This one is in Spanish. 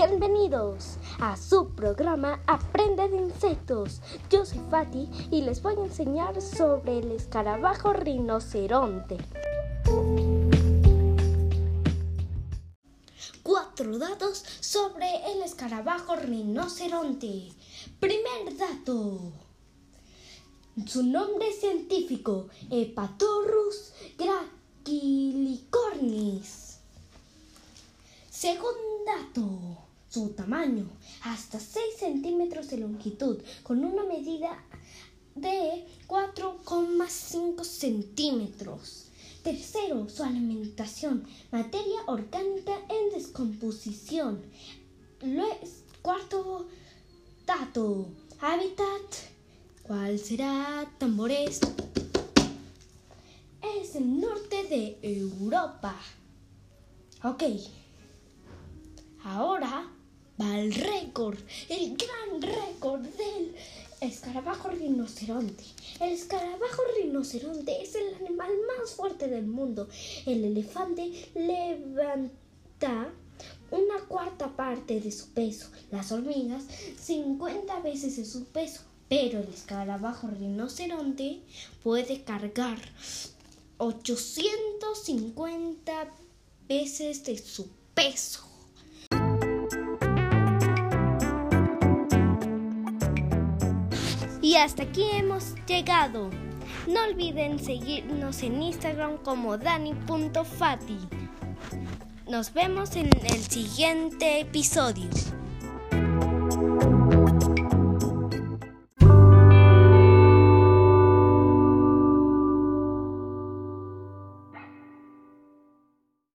Bienvenidos a su programa Aprende de Insectos. Yo soy Fati y les voy a enseñar sobre el escarabajo rinoceronte. Cuatro datos sobre el escarabajo rinoceronte. Primer dato. Su nombre científico, Hepatorus gracilicornis. Segundo dato su tamaño, hasta 6 centímetros de longitud, con una medida de 4,5 centímetros. Tercero, su alimentación, materia orgánica en descomposición. Cuarto dato, hábitat. ¿Cuál será? Tambores. Es el norte de Europa. Ok. Ahora va el récord, el gran récord del escarabajo rinoceronte. El escarabajo rinoceronte es el animal más fuerte del mundo. El elefante levanta una cuarta parte de su peso, las hormigas 50 veces de su peso, pero el escarabajo rinoceronte puede cargar 850 veces de su peso. Y hasta aquí hemos llegado. No olviden seguirnos en Instagram como dani.fati. Nos vemos en el siguiente episodio.